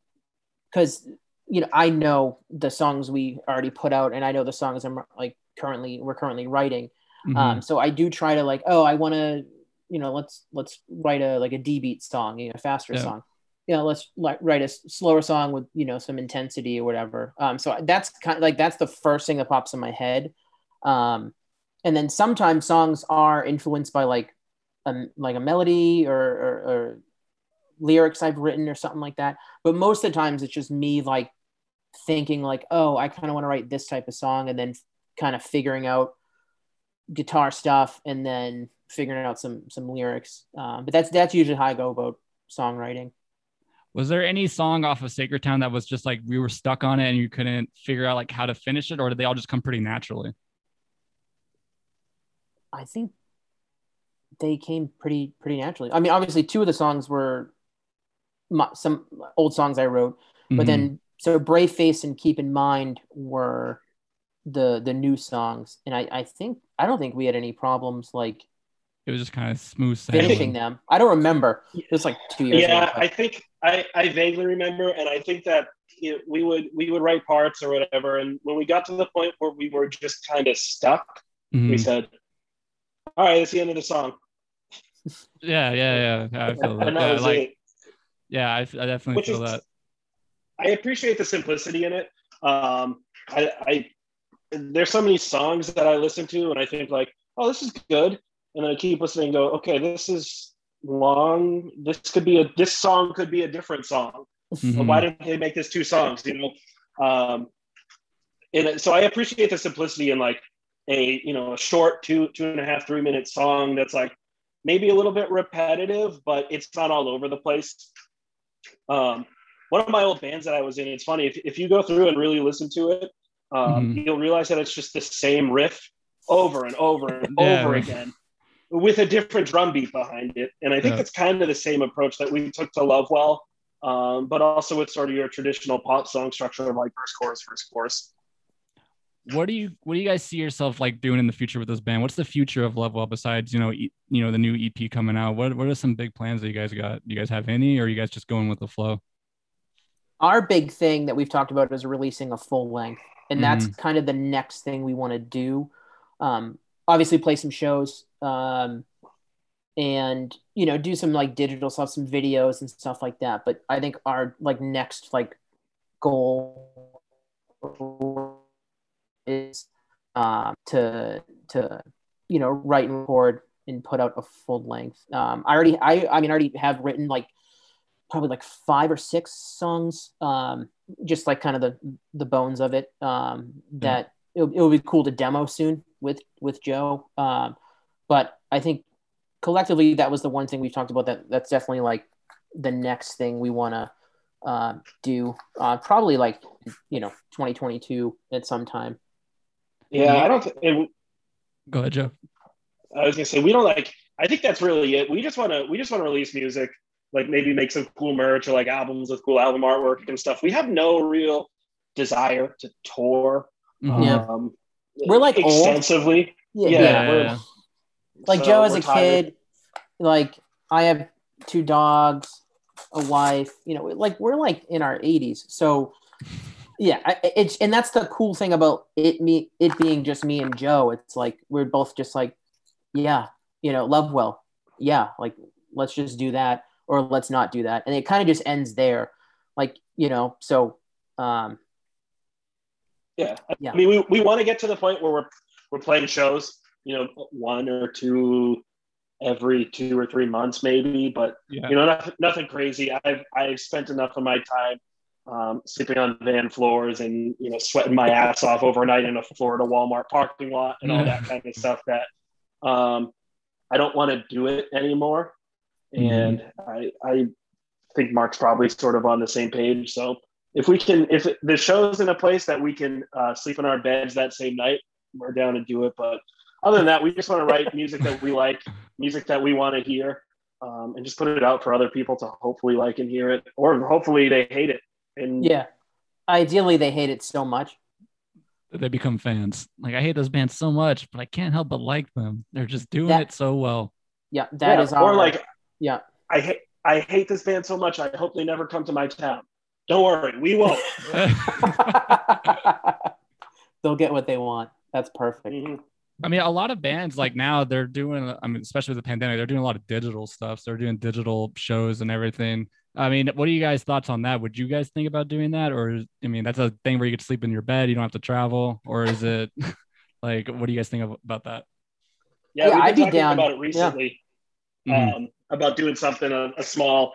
because you know I know the songs we already put out, and I know the songs I'm like currently we're currently writing. Mm-hmm. Um, so I do try to like, oh, I want to, you know, let's let's write a like a D beat song, you know, faster Yeah. song. You know, let's like write a s- slower song with you know some intensity or whatever. Um, so that's kind of like that's the first thing that pops in my head. Um, and then sometimes songs are influenced by like a like a melody or, or, or lyrics I've written or something like that. But most of the times it's just me like thinking like, oh, I kind of want to write this type of song, and then kind of figuring out guitar stuff and then figuring out some some lyrics. Um, but that's that's usually how I go about songwriting. Was there any song off of Sacred Town that was just like we were stuck on it and you couldn't figure out like how to finish it, or did they all just come pretty naturally? I think they came pretty pretty naturally. I mean, obviously, two of the songs were my, some old songs I wrote, but Mhm. then so Brave Face and Keep in Mind were the the new songs, and I I think I don't think we had any problems like it was just kind of smooth sailing. finishing them. I don't remember. It was like two years yeah ago. i think I, I vaguely remember and i think that you know, we would we would write parts or whatever and when we got to the point where we were just kind of stuck Mhm. we said all right that's the end of the song Yeah, yeah, yeah. yeah I feel that. that Yeah, like, yeah, I, I definitely Which feel is- that. i appreciate the simplicity in it um i i there's so many songs that i listen to and i think like oh this is good and then i keep listening and go okay this is long this could be a this song could be a different song Mhm. Why didn't they make this two songs? You know, um, and so I appreciate the simplicity in like a you know a short two two and a half three minute song that's like maybe a little bit repetitive, but it's not all over the place. Um, one of my old bands that I was in, it's funny if, if you go through and really listen to it, um, Mhm. you'll realize that it's just the same riff over and over and Yeah. over again with a different drum beat behind it. And I think Yeah. it's kind of the same approach that we took to Lovewell, um, but also with sort of your traditional pop song structure of like first chorus, first chorus. what do you what do you guys see yourself like doing in the future with this band? What's the future of Lovewell besides you know e- you know the new EP coming out? What what are some big plans that you guys got? Do you guys have any, or are you guys just going with the flow? Our big thing that we've talked about is releasing a full length, and that's kind of the next thing we want to do. Um, obviously, play some shows, um, and you know, do some like digital stuff, some videos and stuff like that. But I think our like next like goal is um, to to you know write and record and put out a full length. Um, I already I I mean I already have written like probably like five or six songs, um, just like kind of the the bones of it. Um, that it'll, it'll be cool to demo soon with with Joe. Um, but I think collectively that was the one thing we've talked about that that's definitely like the next thing we want to uh, do. Uh, probably like you know 2022 at some time. Yeah, I don't. Th- it, Go ahead, Joe. I was gonna say we don't like. I think that's really it. We just want to. We just want to release music, like maybe make some cool merch or like albums with cool album artwork and stuff. We have no real desire to tour. Mhm. Yeah. Um, We're, like, old. extensively. Yeah, Yeah, Yeah, yeah. like so Joe as a tired. kid, like I have two dogs, a wife, you know, like we're like in our 80s. So yeah, I, it's and that's the cool thing about it me it being just me and Joe. It's like we're both just like, yeah, you know, love well. Yeah, like let's just do that or let's not do that. And it kind of just ends there. Like, you know, so um Yeah. Yeah. I mean, we, we want to get to the point where we're we're playing shows, you know, one or two every two or three months, maybe. But Yeah. you know, nothing, nothing crazy. I've I've spent enough of my time um, sleeping on van floors and you know sweating my ass off overnight in a Florida Walmart parking lot and all that kind of stuff that um, I don't want to do it anymore. And I I think Mark's probably sort of on the same page. So if we can, if the show's in a place that we can uh, sleep in our beds that same night, we're down to do it. But other than that, we just want to write music that we like, music that we want to hear, um, and just put it out for other people to hopefully like and hear it, or hopefully they hate it. And yeah. Ideally they hate it so much. They become fans. Like I hate those bands so much, but I can't help but like them. They're just doing That- it so well. Yeah, that yeah, is our or like yeah. I hate I hate this band so much. I hope they never come to my town. Don't worry, we won't. They'll get what they want. That's perfect. Mhm. I mean, a lot of bands like now they're doing. I mean, especially with the pandemic, they're doing a lot of digital stuff. So they're doing digital shows and everything. I mean, what are you guys' thoughts on that? Would you guys think about doing that, or I mean, that's a thing where you get to sleep in your bed, you don't have to travel, or is it like, what do you guys think of, about that? Yeah, Yeah, I'd be down. about it recently. Mhm. um, about doing something a, a small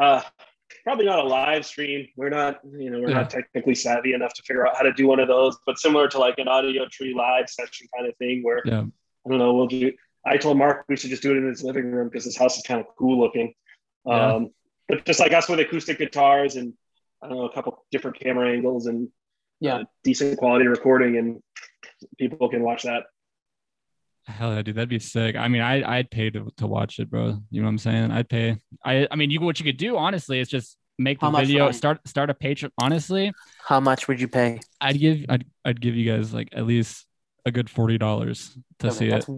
uh probably not a live stream we're not you know we're Yeah. not technically savvy enough to figure out how to do one of those but similar to like an Audiotree live session kind of thing where Yeah. i don't know we'll do i told mark we should just do it in his living room because his house is kind of cool looking Yeah. um but just like us with acoustic guitars and i don't know a couple different camera angles and Yeah. uh, decent quality recording and people can watch that Hell yeah, dude, that'd be sick. I mean, I I'd pay to, to watch it, bro. You know what I'm saying? I'd pay. I I mean, you what you could do honestly is just make the video, start start a Patreon. Honestly, How much would you pay? I'd give I'd I'd give you guys like at least a good forty dollars to see it. that's,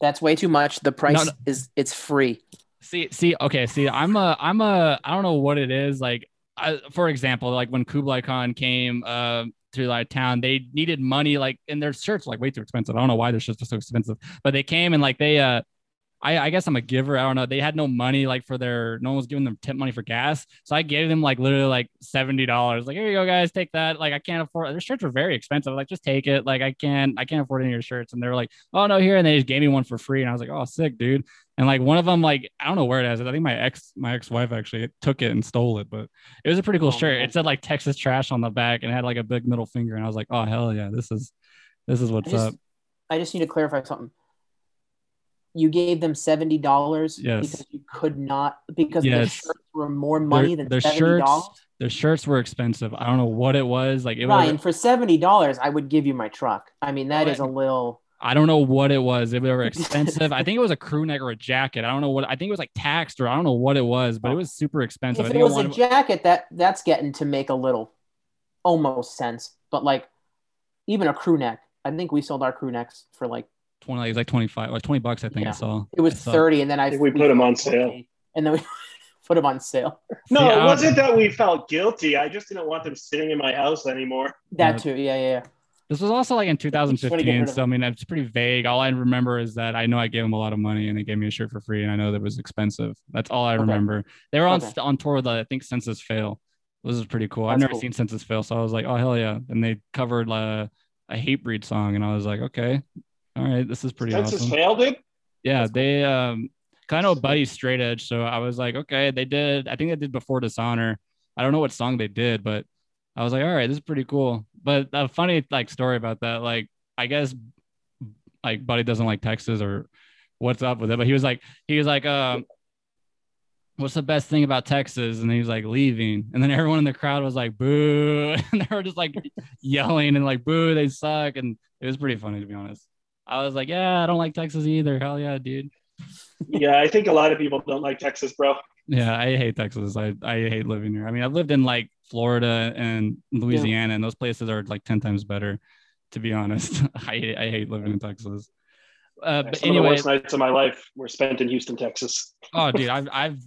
that's way too much. The price no. is it's free. See, see, okay, see, I'm a, I'm a, I don't know what it is. Like, I, for example, like when Kublai Khan came uh, to like town, they needed money, like, and their shirts like way too expensive. I don't know why their shirts are so expensive, but they came and like they, uh, I, I guess I'm a giver. I don't know. They had no money like for their, no one was giving them tip money for gas. So I gave them like literally like $70. Like, here you go, guys, take that. Like, I can't afford their shirts were very expensive. Like, just take it. Like, I can't, I can't afford any of your shirts. And they were like, oh no, here. And they just gave me one for free. And I was like, oh, sick, dude. And like one of them, like I don't know where it is. I think my ex, my ex-wife actually took it and stole it, but it was a pretty cool Oh, shirt. man. It said like Texas trash on the back and had like a big middle finger. And I was like, oh hell yeah, this is this is I what's just, up. I just need to clarify something. You gave them seventy dollars Yes. because you could not because the Yes. shirts were more money their, than their seventy shirts, dollars. Their shirts were expensive. I don't know what it was. Like it Ryan, was. for seventy dollars, I would give you my truck. I mean, that is a little. I don't know what it was. If They were expensive. I think it was a crew neck or a jacket. I don't know what. I think it was like taxed or I don't know what it was, but it was super expensive. I If it think I was a wanted- jacket, that that's getting to make a little, almost sense. But like, even a crew neck, I think we sold our crew necks for like 20 like, it was like 25 or 20 bucks i think i saw it was saw- thirty, and then I, think we put them on sale. and then we put them on sale. No, See, it don't- wasn't that we felt guilty. I just didn't want them sitting in my house anymore. That Yeah. too, yeah, yeah. This was also like in Just wanna get 2015 so i mean it's pretty vague all i remember is that i know i gave them a lot of money and they gave me a shirt for free and i know that it was expensive that's all i Okay. remember they were on Okay. on tour with uh, i think census fail this is pretty cool i've never cool. seen census fail so i was like oh hell yeah and they covered uh, a Hatebreed song and i was like okay all right this is pretty Census awesome failed it. Yeah, That's they um kind of buddy straight edge. So I was like, okay, they did. I think they did before dishonor. I don't know what song they did, but I was like, all right, this is pretty cool. But a funny like story about that, like I guess like Buddy doesn't like Texas or what's up with it. But he was like, he was like, um, what's the best thing about Texas? And he was like leaving. And then everyone in the crowd was like, boo. And they were just like yelling and like, boo, they suck. And it was pretty funny to be honest. I was like, yeah, I don't like Texas either. Hell yeah, dude. Yeah, I think a lot of people don't like Texas, bro. Yeah, I hate Texas. I, I hate living here. I mean, I've lived in like Florida and Louisiana, and those places are like 10 times better, to be honest. I, hate- I hate living in Texas. Uh, but Some of the anyway, worst nights of my life were spent in Houston, Texas. oh, dude, I've, I've,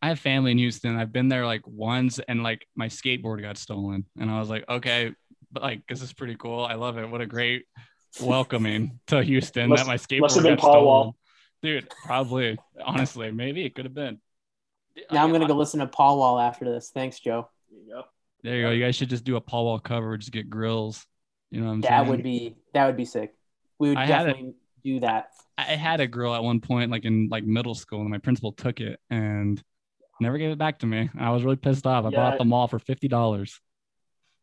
I have family in Houston. I've been there like once, and like my skateboard got stolen, and I was like, okay, but like this is pretty cool. I love it. What a great welcoming to Houston Must- that my skateboard must have been got Paul stolen. Wall. Dude, probably. Honestly, maybe it could have been. Now I'm gonna go listen to Paul Wall after this. Thanks, Joe. There you go. There you go. You guys should just do a Paul Wall cover. Just get grills. You know what I'm That saying? would be that would be sick. We would I had it. definitely do that. I had a grill at one point, like in like middle school, and my principal took it and never gave it back to me. I was really pissed off. I Yeah, bought I- the mall for fifty dollars.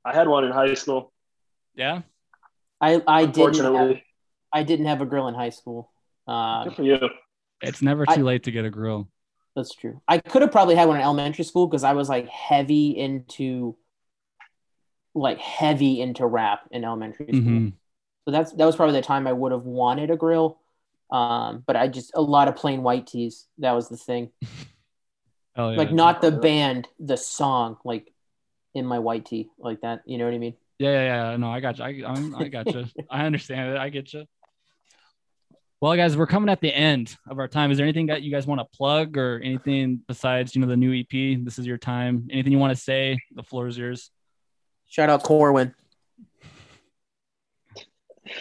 I had one in high school. Yeah. I I didn't have, I didn't have a grill in high school. Uh, good for you. It's never I- too late to get a grill. That's true. I could have probably had one in elementary school because I was like heavy into like heavy into rap in elementary school. Mhm. So that's that was probably the time I would have wanted a grill. Um, but I just a lot of plain white tees. That was the thing. Yeah. Like not the band, the song, like in my white tee, like that. You know what I mean? Yeah, yeah, yeah. No, I got you. I, I'm, I got you. I understand it. I get you. Well, guys, we're coming at the end of our time. Is there anything that you guys want to plug or anything besides, you know, the new EP? This is your time. Anything you want to say? The floor is yours. Shout out Corwin.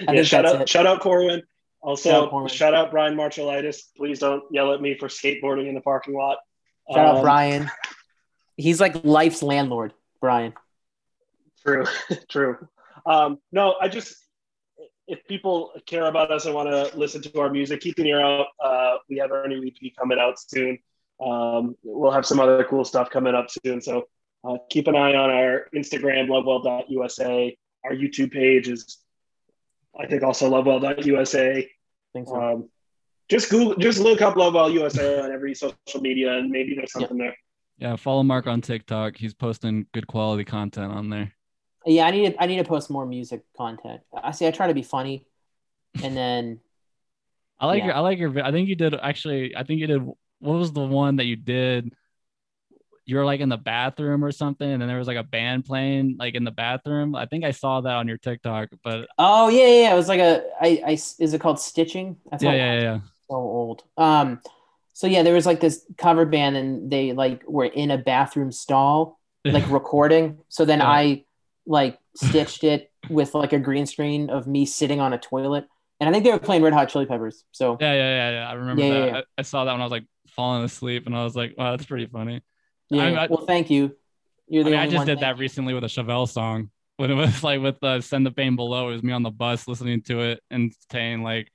I Yeah, shout out, it. shout out Corwin. Also, Shout out Corwin. shout out Brian Marchalitis. Please don't yell at me for skateboarding in the parking lot. Shout out Um, Brian. He's like life's landlord, Brian. True, true. Um, no, I just if people care about us and want to listen to our music, keep an ear out. Uh, we have our new EP coming out soon. Um, we'll have some other cool stuff coming up soon. So uh, keep an eye on our Instagram, lovewell.usa. Our YouTube page is, I think, also lovewell.usa. I think so. Um, just Google, just look up Lovewell USA on every social media, and maybe there's something there. Yeah, follow Mark on TikTok. He's posting good quality content on there. Yeah, I need to I need to post more music content. I see. I try to be funny, and then I like Yeah. your I like your I think you did actually I think you did what was the one that you did you were like in the bathroom or something and then there was like a band playing like in the bathroom. I think I saw that on your TikTok, but oh yeah, yeah. It was like a I, I is it called stitching? That's yeah, yeah, yeah, yeah. so old. Um, so yeah, there was like this cover band, and they like were in a bathroom stall, like recording. So then Yeah. I like stitched it with like a green screen of me sitting on a toilet, and I think they were playing Red Hot Chili Peppers. So Yeah, yeah, yeah, yeah. I remember Yeah, that. yeah, yeah. I, I saw that when I was like falling asleep and I was like, wow, that's pretty funny. yeah. I- I- well, thank you. You're I the mean, I just did Thank that recently with a Chevelle song when it was like with uh, "Send the Pain Below." It was me on the bus listening to it and saying like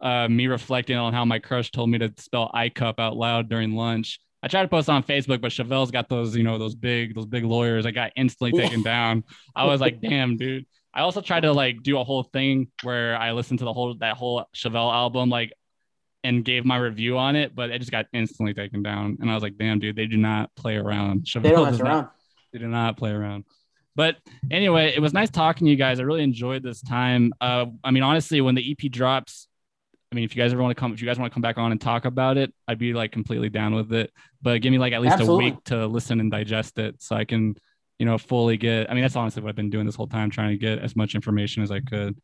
uh, me reflecting on how my crush told me to spell "I cup" out loud during lunch. I tried to post on Facebook, but Chevelle's got those, you know, those big, those big lawyers. I got instantly taken down. I was like, damn, dude. I also tried to like do a whole thing where I listened to the whole that whole Chevelle album, like, and gave my review on it, but it just got instantly taken down. And I was like, damn, dude, they do not play around. Chevelle They don't mess not- around. they do not play around. But anyway, it was nice talking to you guys. I really enjoyed this time. Uh, I mean, honestly, when the EP drops, I mean, if you guys ever want to come, if you guys want to come back on and talk about it, I'd be like completely down with it. But give me like at least Absolutely. a week to listen and digest it, so I can, you know, fully get. I mean, that's honestly what I've been doing this whole time, trying to get as much information as I could.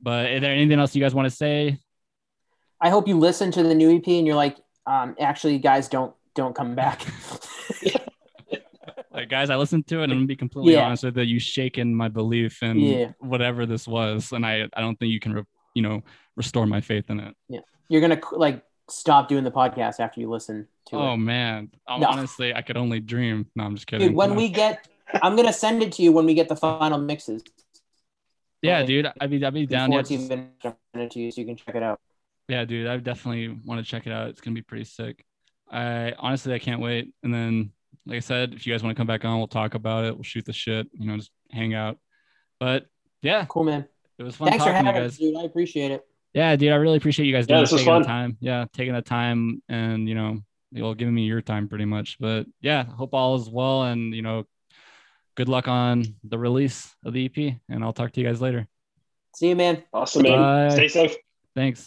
But is there anything else you guys want to say? I hope you listen to the new EP and you're like, um, actually, guys, don't don't come back. Like, guys, I listened to it, and I'm gonna be completely Yeah. honest with you. You shaken my belief in Yeah. whatever this was, and I, I don't think you can, re- you know, restore my faith in it. Yeah you're gonna like stop doing the podcast after you listen to Oh it. man, Oh, No. honestly, I could only dream. No, I'm just kidding. Dude, when No. we get, I'm gonna send it to you when we get the final mixes. yeah, dude, I'd be, I'd be down. It's even it to you, so you can check it out. yeah, dude, I definitely want to check it out. It's gonna be pretty sick. I honestly, I can't wait. And then, like I said, if you guys want to come back on, we'll talk about it. We'll shoot the shit. You know, just hang out. But yeah, Cool, man. It was fun Thanks for talking to having you us, guys. dude. I appreciate it. Yeah, dude, I really appreciate you guys Yeah, doing this was taking the time. Yeah, taking the time and you know, you're giving me your time pretty much. But yeah, hope all is well and you know, good luck on the release of the EP. And I'll talk to you guys later. See you, man. Awesome, man. Bye. Stay safe. Thanks.